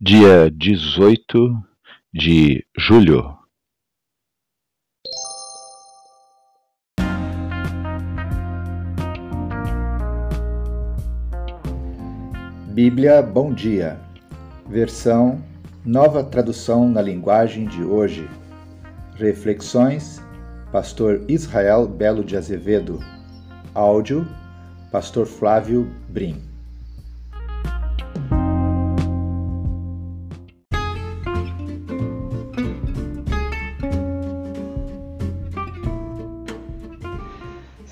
dia 18 de julho. Bíblia Bom Dia, versão Nova Tradução na Linguagem de Hoje. Reflexões, Pastor Israel Belo de Azevedo. Áudio, Pastor Flávio Brim.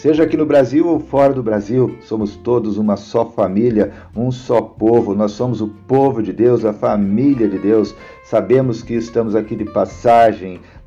Seja aqui no Brasil ou fora do Brasil, somos todos uma só família, um só povo. Nós somos o povo de Deus, a família de Deus. Sabemos que estamos aqui de passagem.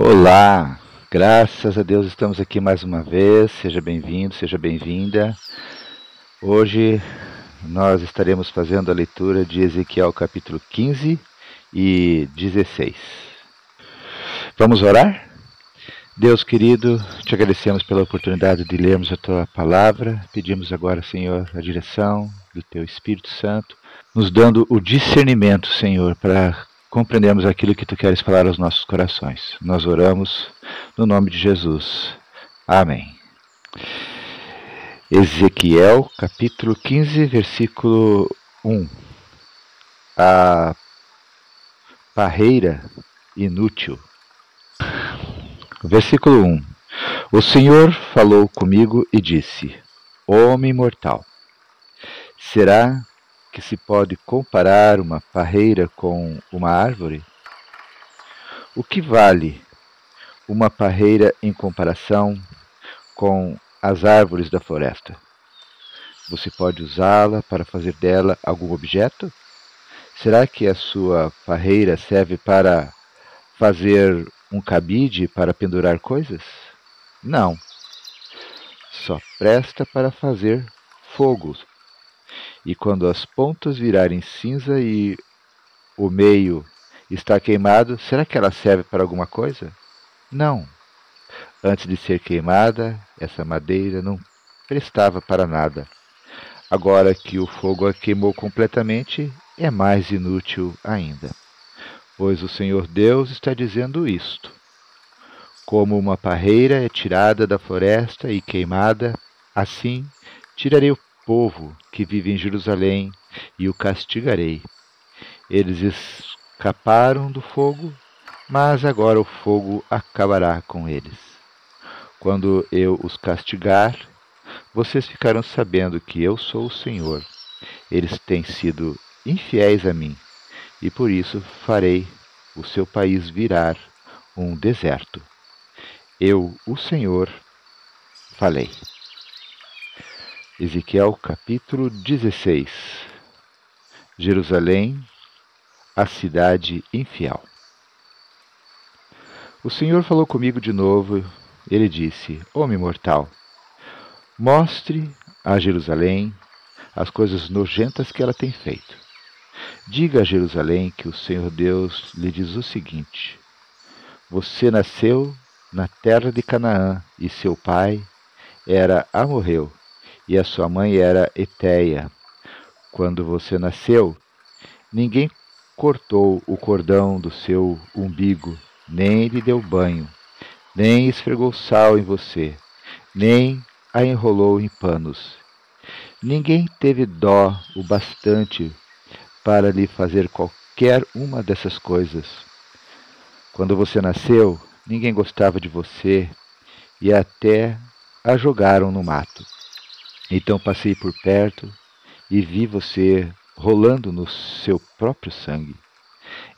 Olá, Graças a Deus estamos aqui mais uma vez. Seja bem-vindo, seja bem-vinda. Hoje nós estaremos fazendo a leitura de Ezequiel capítulo 15 e 16. Vamos orar? Deus querido, te agradecemos pela oportunidade de lermos a tua palavra. Pedimos agora, Senhor, a direção do teu Espírito Santo, nos dando o discernimento, Senhor, para compreendemos aquilo que tu queres falar aos nossos corações. Nós oramos no nome de Jesus. Amém. Ezequiel, capítulo 15, versículo 1. A parreira inútil. Versículo 1. O Senhor falou comigo e disse: Homem mortal, será que se pode comparar uma parreira com uma árvore? O que vale uma parreira em comparação com as árvores da floresta? Você pode usá-la para fazer dela algum objeto? Será que a sua parreira serve para fazer um cabide para pendurar coisas? Não. Só presta para fazer fogos e quando as pontas virarem cinza e o meio está queimado, será que ela serve para alguma coisa? Não. Antes de ser queimada, essa madeira não prestava para nada. Agora que o fogo a queimou completamente, é mais inútil ainda. Pois o Senhor Deus está dizendo isto: Como uma parreira é tirada da floresta e queimada, assim tirarei o povo que vive em Jerusalém e o castigarei. Eles escaparam do fogo, mas agora o fogo acabará com eles. Quando eu os castigar, vocês ficarão sabendo que eu sou o Senhor. Eles têm sido infiéis a mim, e por isso farei o seu país virar um deserto. Eu, o Senhor, falei. Ezequiel capítulo 16 Jerusalém, a cidade infiel. O Senhor falou comigo de novo. Ele disse: Homem mortal, mostre a Jerusalém as coisas nojentas que ela tem feito. Diga a Jerusalém que o Senhor Deus lhe diz o seguinte: Você nasceu na terra de Canaã e seu pai era Amorreu e a sua mãe era Eteia. Quando você nasceu, ninguém cortou o cordão do seu umbigo, nem lhe deu banho, nem esfregou sal em você, nem a enrolou em panos. Ninguém teve dó o bastante para lhe fazer qualquer uma dessas coisas. Quando você nasceu, ninguém gostava de você e até a jogaram no mato. Então passei por perto e vi você rolando no seu próprio sangue.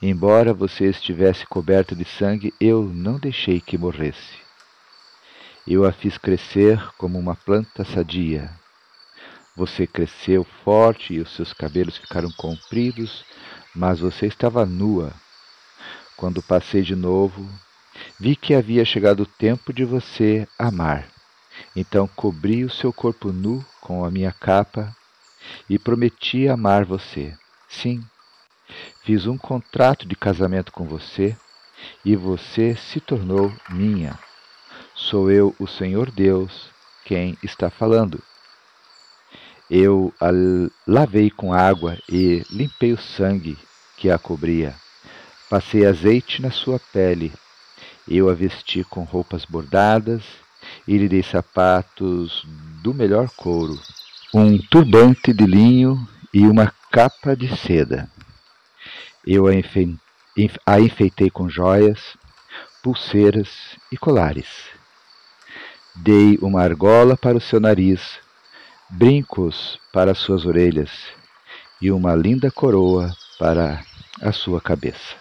Embora você estivesse coberto de sangue, eu não deixei que morresse. Eu a fiz crescer como uma planta sadia. Você cresceu forte e os seus cabelos ficaram compridos, mas você estava nua. Quando passei de novo, vi que havia chegado o tempo de você amar. Então cobri o seu corpo nu com a minha capa e prometi amar você. Sim, fiz um contrato de casamento com você e você se tornou minha. Sou eu, o Senhor Deus, quem está falando. Eu a lavei com água e limpei o sangue que a cobria. Passei azeite na sua pele. Eu a vesti com roupas bordadas e lhe dei sapatos do melhor couro, um turbante de linho e uma capa de seda. Eu a, enfe... a enfeitei com joias, pulseiras e colares. Dei uma argola para o seu nariz, brincos para as suas orelhas e uma linda coroa para a sua cabeça.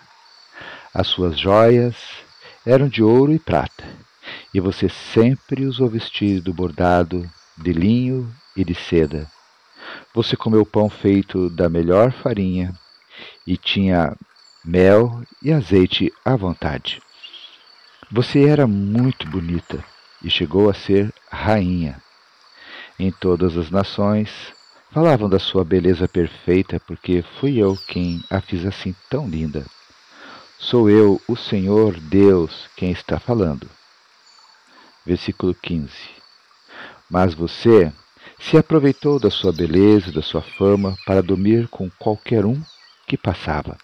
As suas joias eram de ouro e prata e você sempre usou vestido bordado de linho e de seda. Você comeu pão feito da melhor farinha e tinha mel e azeite à vontade. Você era muito bonita e chegou a ser rainha. Em todas as nações falavam da sua beleza perfeita, porque fui eu quem a fiz assim tão linda. Sou eu, o Senhor Deus, quem está falando versículo 15. Mas você se aproveitou da sua beleza, da sua fama, para dormir com qualquer um que passava.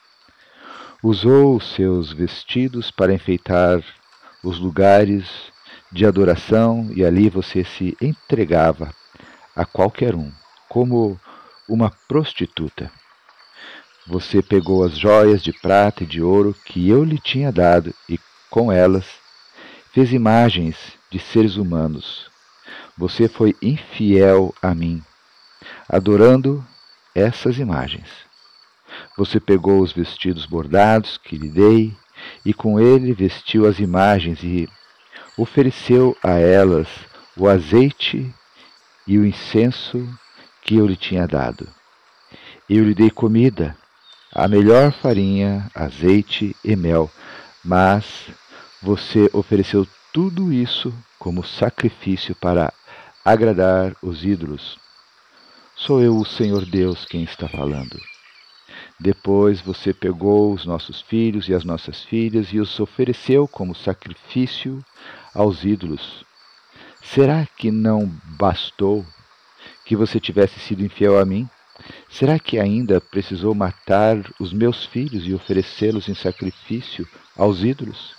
Usou seus vestidos para enfeitar os lugares de adoração e ali você se entregava a qualquer um, como uma prostituta. Você pegou as joias de prata e de ouro que eu lhe tinha dado e com elas fez imagens de seres humanos. Você foi infiel a mim, adorando essas imagens. Você pegou os vestidos bordados que lhe dei e com ele vestiu as imagens e ofereceu a elas o azeite e o incenso que eu lhe tinha dado. Eu lhe dei comida, a melhor farinha, azeite e mel, mas você ofereceu tudo isso como sacrifício para agradar os ídolos. Sou eu, o Senhor Deus, quem está falando. Depois você pegou os nossos filhos e as nossas filhas e os ofereceu como sacrifício aos ídolos. Será que não bastou que você tivesse sido infiel a mim? Será que ainda precisou matar os meus filhos e oferecê-los em sacrifício aos ídolos?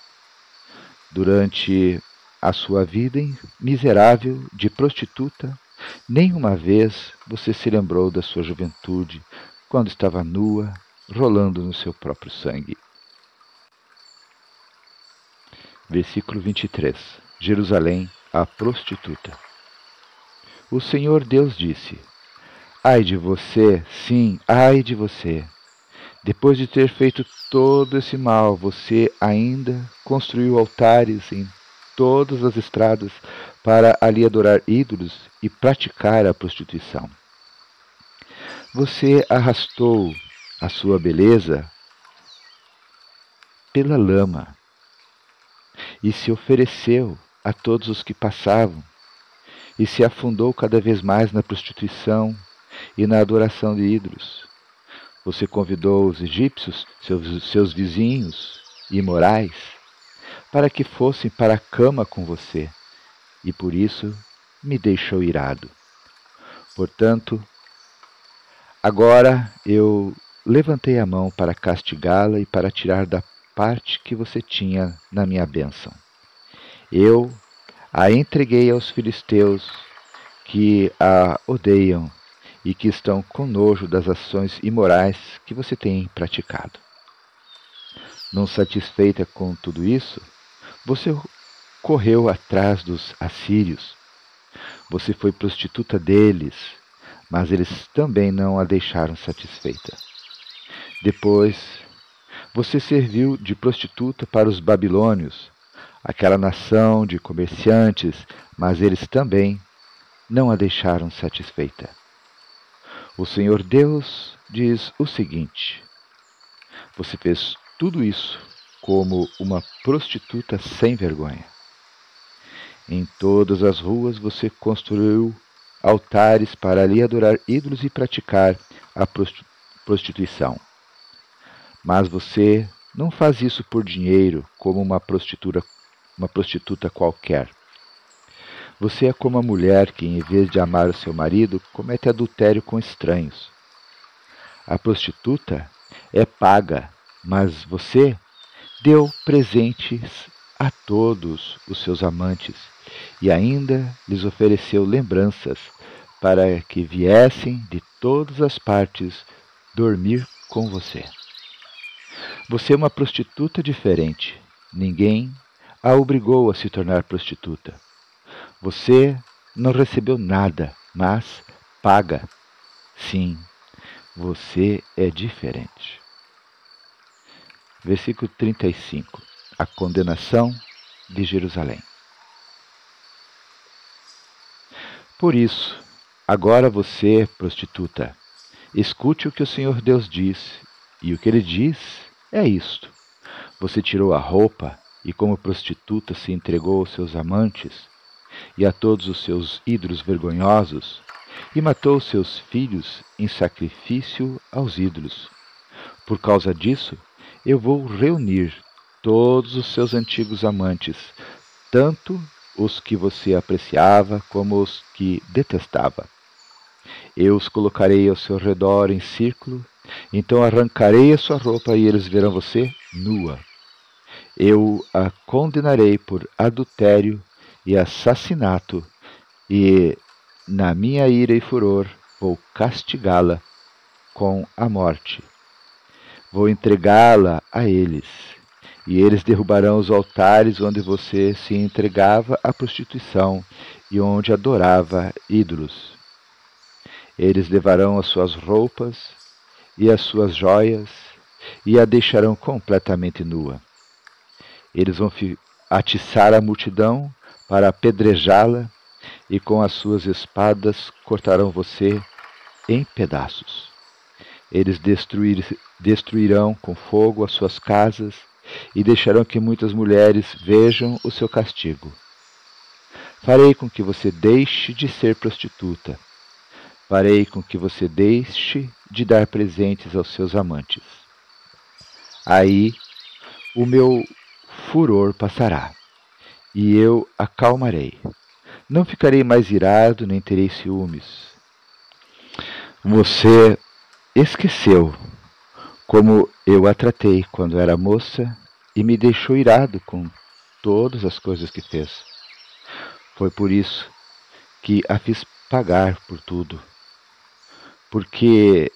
Durante a sua vida miserável de prostituta, nenhuma vez você se lembrou da sua juventude, quando estava nua, rolando no seu próprio sangue. Versículo 23. Jerusalém, a prostituta. O Senhor Deus disse: Ai de você, sim, ai de você. Depois de ter feito todo esse mal, você ainda construiu altares em todas as estradas para ali adorar ídolos e praticar a prostituição. Você arrastou a sua beleza pela lama e se ofereceu a todos os que passavam e se afundou cada vez mais na prostituição e na adoração de ídolos. Você convidou os egípcios, seus, seus vizinhos imorais, para que fossem para a cama com você, e por isso me deixou irado. Portanto, agora eu levantei a mão para castigá-la e para tirar da parte que você tinha na minha bênção. Eu a entreguei aos filisteus que a odeiam e que estão com nojo das ações imorais que você tem praticado. Não satisfeita com tudo isso, você correu atrás dos assírios. Você foi prostituta deles, mas eles também não a deixaram satisfeita. Depois, você serviu de prostituta para os babilônios, aquela nação de comerciantes, mas eles também não a deixaram satisfeita. O Senhor Deus diz o seguinte: Você fez tudo isso como uma prostituta sem vergonha. Em todas as ruas você construiu altares para ali adorar ídolos e praticar a prostituição. Mas você não faz isso por dinheiro como uma prostituta uma prostituta qualquer. Você é como a mulher que, em vez de amar o seu marido, comete adultério com estranhos. A prostituta é paga, mas você deu presentes a todos os seus amantes e ainda lhes ofereceu lembranças para que viessem de todas as partes dormir com você. Você é uma prostituta diferente. Ninguém a obrigou a se tornar prostituta. Você não recebeu nada, mas paga. Sim, você é diferente. Versículo 35. A condenação de Jerusalém. Por isso, agora você, prostituta, escute o que o Senhor Deus diz, e o que ele diz é isto: Você tirou a roupa e como prostituta se entregou aos seus amantes e a todos os seus ídolos vergonhosos, e matou seus filhos em sacrifício aos ídolos. Por causa disso, eu vou reunir todos os seus antigos amantes, tanto os que você apreciava como os que detestava. Eu os colocarei ao seu redor em círculo, então arrancarei a sua roupa e eles verão você nua eu a condenarei por adultério e assassinato, e, na minha ira e furor, vou castigá-la com a morte. Vou entregá-la a eles, e eles derrubarão os altares onde você se entregava à prostituição e onde adorava ídolos. Eles levarão as suas roupas e as suas joias e a deixarão completamente nua. Eles vão atiçar a multidão para apedrejá-la, e com as suas espadas cortarão você em pedaços. Eles destruir, destruirão com fogo as suas casas e deixarão que muitas mulheres vejam o seu castigo. Farei com que você deixe de ser prostituta. Farei com que você deixe de dar presentes aos seus amantes. Aí o meu furor passará, e eu acalmarei. Não ficarei mais irado, nem terei ciúmes. Você esqueceu como eu a tratei quando era moça e me deixou irado com todas as coisas que fez. Foi por isso que a fiz pagar por tudo. Porque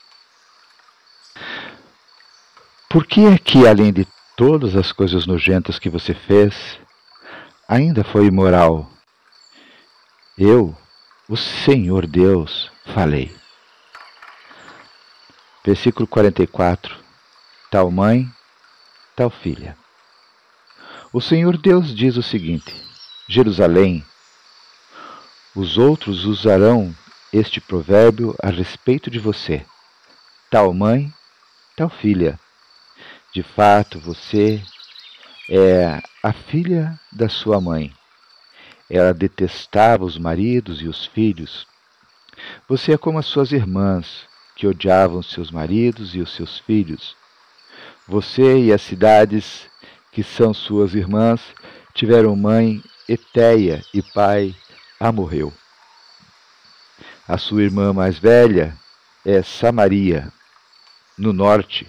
por que é que, além de todas as coisas nojentas que você fez, ainda foi imoral. Eu, o Senhor Deus, falei. Versículo 44. Tal mãe, tal filha. O Senhor Deus diz o seguinte: Jerusalém, os outros usarão este provérbio a respeito de você. Tal mãe, tal filha. De fato, você é a filha da sua mãe. Ela detestava os maridos e os filhos. Você é como as suas irmãs, que odiavam seus maridos e os seus filhos. Você e as cidades que são suas irmãs tiveram mãe Eteia e pai Amorreu. A sua irmã mais velha é Samaria, no norte,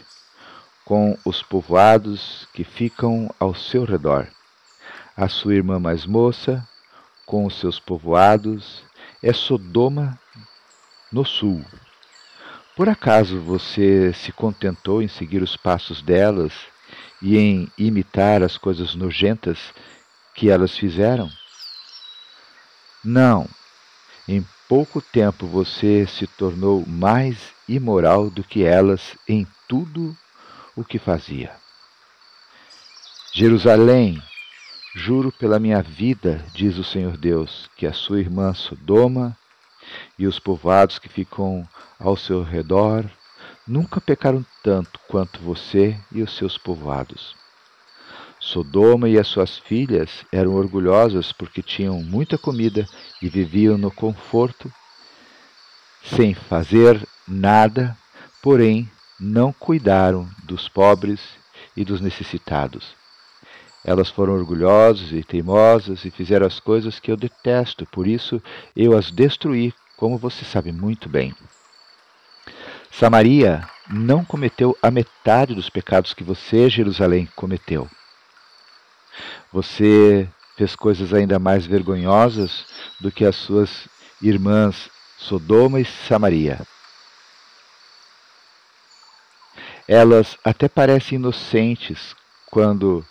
com os povoados que ficam ao seu redor. a sua irmã mais moça, com os seus povoados, é Sodoma no sul. Por acaso você se contentou em seguir os passos delas e em imitar as coisas nojentas que elas fizeram? Não. Em pouco tempo você se tornou mais imoral do que elas em tudo o que fazia. Jerusalém, juro pela minha vida, diz o Senhor Deus, que a sua irmã Sodoma e os povoados que ficam ao seu redor nunca pecaram tanto quanto você e os seus povoados. Sodoma e as suas filhas eram orgulhosas porque tinham muita comida e viviam no conforto, sem fazer nada, porém não cuidaram dos pobres e dos necessitados. Elas foram orgulhosas e teimosas e fizeram as coisas que eu detesto, por isso eu as destruí, como você sabe muito bem. Samaria não cometeu a metade dos pecados que você, Jerusalém, cometeu. Você fez coisas ainda mais vergonhosas do que as suas irmãs Sodoma e Samaria. Elas até parecem inocentes quando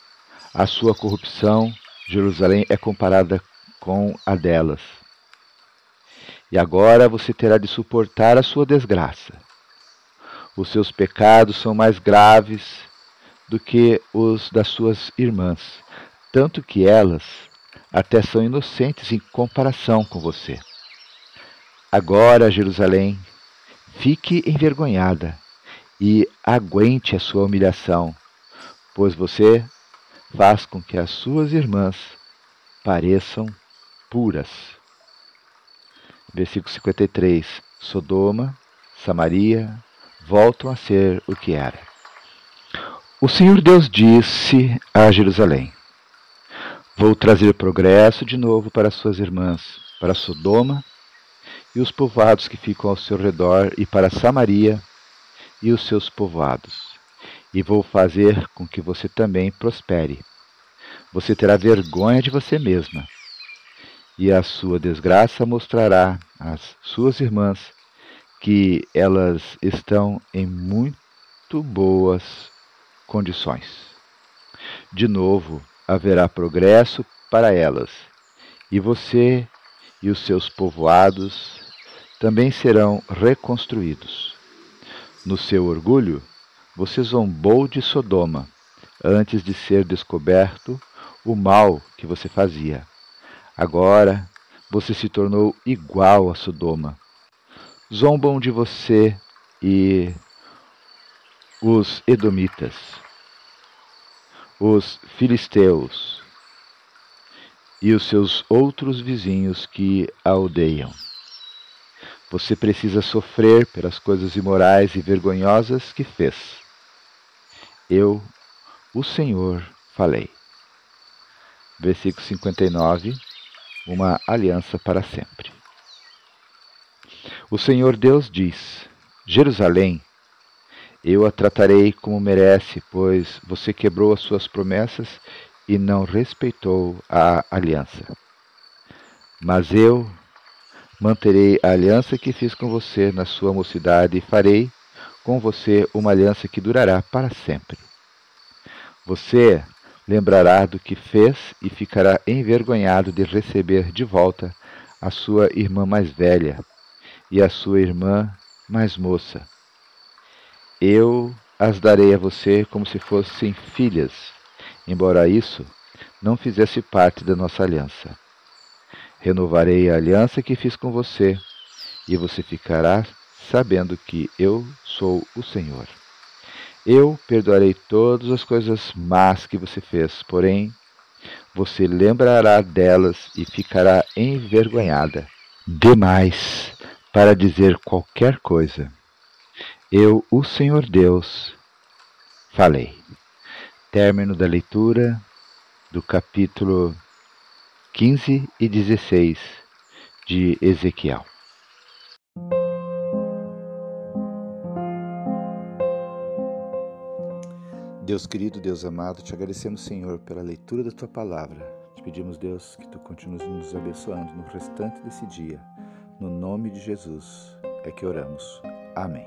a sua corrupção, Jerusalém, é comparada com a delas. E agora você terá de suportar a sua desgraça. Os seus pecados são mais graves do que os das suas irmãs, tanto que elas até são inocentes em comparação com você. Agora, Jerusalém, fique envergonhada e aguente a sua humilhação, pois você faz com que as suas irmãs pareçam puras. Versículo 53: Sodoma, Samaria voltam a ser o que era. O Senhor Deus disse a Jerusalém: Vou trazer progresso de novo para suas irmãs, para Sodoma e os povoados que ficam ao seu redor, e para Samaria e os seus povoados. E vou fazer com que você também prospere. Você terá vergonha de você mesma, e a sua desgraça mostrará às suas irmãs que elas estão em muito boas condições. De novo, haverá progresso para elas, e você e os seus povoados também serão reconstruídos. No seu orgulho, você zombou de Sodoma, antes de ser descoberto o mal que você fazia. Agora você se tornou igual a Sodoma. Zombam de você e os Edomitas os filisteus e os seus outros vizinhos que a odeiam. Você precisa sofrer pelas coisas imorais e vergonhosas que fez. Eu, o Senhor, falei. Versículo 59 Uma aliança para sempre. O Senhor Deus diz: Jerusalém eu a tratarei como merece, pois você quebrou as suas promessas e não respeitou a aliança. Mas eu manterei a aliança que fiz com você na sua mocidade e farei com você uma aliança que durará para sempre. Você lembrará do que fez e ficará envergonhado de receber de volta a sua irmã mais velha e a sua irmã mais moça eu as darei a você como se fossem filhas, embora isso não fizesse parte da nossa aliança. Renovarei a aliança que fiz com você, e você ficará sabendo que eu sou o Senhor. Eu perdoarei todas as coisas más que você fez, porém, você lembrará delas e ficará envergonhada demais para dizer qualquer coisa. Eu, o Senhor Deus, falei. Término da leitura do capítulo 15 e 16 de Ezequiel. Deus querido, Deus amado, te agradecemos, Senhor, pela leitura da tua palavra. Te pedimos, Deus, que tu continues nos abençoando no restante desse dia. No nome de Jesus é que oramos. Amém.